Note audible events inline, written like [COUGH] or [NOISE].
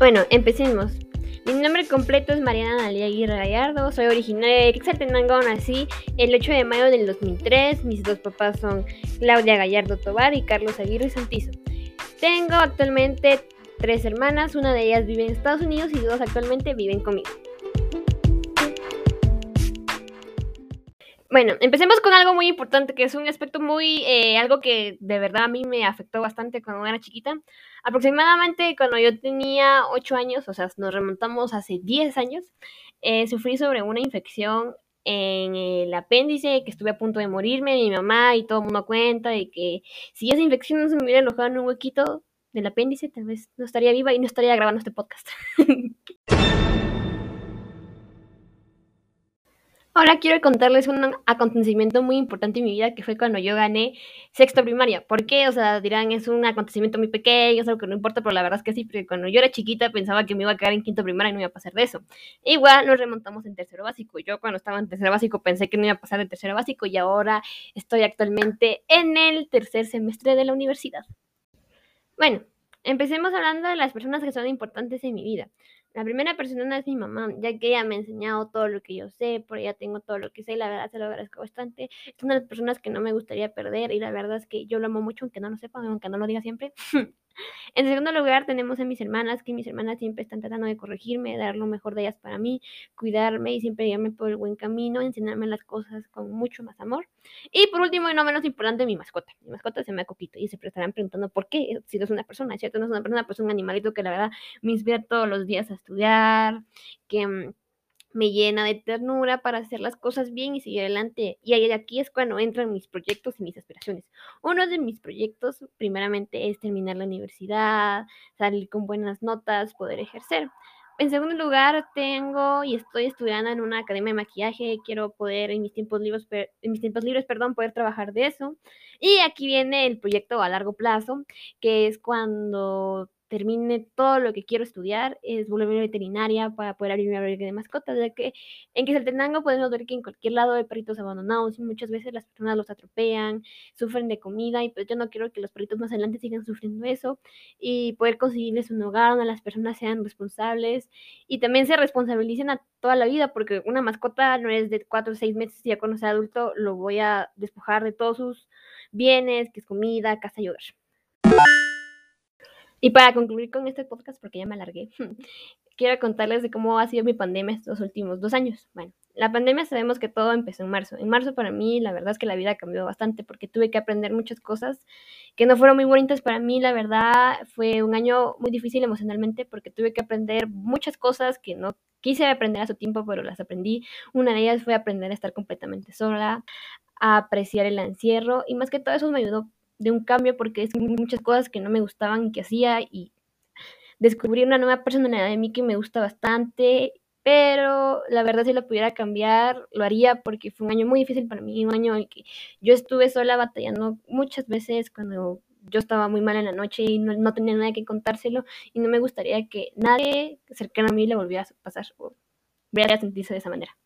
Bueno, empecemos. Mi nombre completo es Mariana Analia Aguirre Gallardo, soy originaria de Quetzaltenango, nací el 8 de mayo del 2003, mis dos papás son Claudia Gallardo Tobar y Carlos Aguirre Santizo. Tengo actualmente tres hermanas, una de ellas vive en Estados Unidos y dos actualmente viven conmigo. Bueno, empecemos con algo muy importante, que es un aspecto muy, eh, algo que de verdad a mí me afectó bastante cuando era chiquita. Aproximadamente cuando yo tenía 8 años, o sea, nos remontamos hace 10 años, eh, sufrí sobre una infección en el apéndice, que estuve a punto de morirme, mi mamá y todo el mundo cuenta de que si esa infección no se me hubiera alojado en un huequito del apéndice, tal vez no estaría viva y no estaría grabando este podcast. [LAUGHS] Ahora quiero contarles un acontecimiento muy importante en mi vida que fue cuando yo gané sexto primaria. ¿Por qué? O sea, dirán, es un acontecimiento muy pequeño, es algo que no importa, pero la verdad es que sí, porque cuando yo era chiquita pensaba que me iba a quedar en quinto primaria y no iba a pasar de eso. Igual nos remontamos en tercero básico. Yo cuando estaba en tercero básico pensé que no iba a pasar de tercero básico y ahora estoy actualmente en el tercer semestre de la universidad. Bueno, empecemos hablando de las personas que son importantes en mi vida. La primera persona es mi mamá, ya que ella me ha enseñado todo lo que yo sé, por ella tengo todo lo que sé y la verdad se lo agradezco bastante. Es una de las personas que no me gustaría perder y la verdad es que yo lo amo mucho, aunque no lo sepan, aunque no lo diga siempre. En segundo lugar, tenemos a mis hermanas, que mis hermanas siempre están tratando de corregirme, dar lo mejor de ellas para mí, cuidarme y siempre guiarme por el buen camino, enseñarme las cosas con mucho más amor. Y por último, y no menos importante, mi mascota. Mi mascota se llama Copito y se estarán preguntando por qué, si no es una persona, ¿cierto? No es una persona, pues un animalito que la verdad me inspira todos los días a estudiar, que mm, me llena de ternura para hacer las cosas bien y seguir adelante. Y aquí es cuando entran mis proyectos y mis aspiraciones. Uno de mis proyectos, primeramente, es terminar la universidad, salir con buenas notas, poder ejercer. En segundo lugar, tengo y estoy estudiando en una academia de maquillaje. Quiero poder en mis tiempos libres, en mis tiempos libres, perdón, poder trabajar de eso. Y aquí viene el proyecto a largo plazo, que es cuando termine todo lo que quiero estudiar, es volverme veterinaria para poder abrir mi albergue de mascotas, ya que en Quetzaltenango podemos ver que en cualquier lado hay perritos abandonados y muchas veces las personas los atropellan, sufren de comida y pues yo no quiero que los perritos más adelante sigan sufriendo eso y poder conseguirles un hogar donde las personas sean responsables y también se responsabilicen a toda la vida porque una mascota no es de cuatro o seis meses y ya cuando sea adulto lo voy a despojar de todos sus bienes, que es comida, casa y hogar. Y para concluir con este podcast, porque ya me alargué, [LAUGHS] quiero contarles de cómo ha sido mi pandemia estos últimos dos años. Bueno, la pandemia sabemos que todo empezó en marzo. En marzo para mí la verdad es que la vida cambió bastante porque tuve que aprender muchas cosas que no fueron muy bonitas para mí. La verdad fue un año muy difícil emocionalmente porque tuve que aprender muchas cosas que no quise aprender a su tiempo, pero las aprendí. Una de ellas fue aprender a estar completamente sola, a apreciar el encierro y más que todo eso me ayudó de un cambio porque es muchas cosas que no me gustaban que hacía y descubrí una nueva personalidad de mí que me gusta bastante, pero la verdad si lo pudiera cambiar lo haría porque fue un año muy difícil para mí, un año en que yo estuve sola batallando muchas veces cuando yo estaba muy mal en la noche y no, tenía nada que contárselo y no me gustaría que nadie cercano a mí le volviera a pasar o volviera a sentirse de esa manera.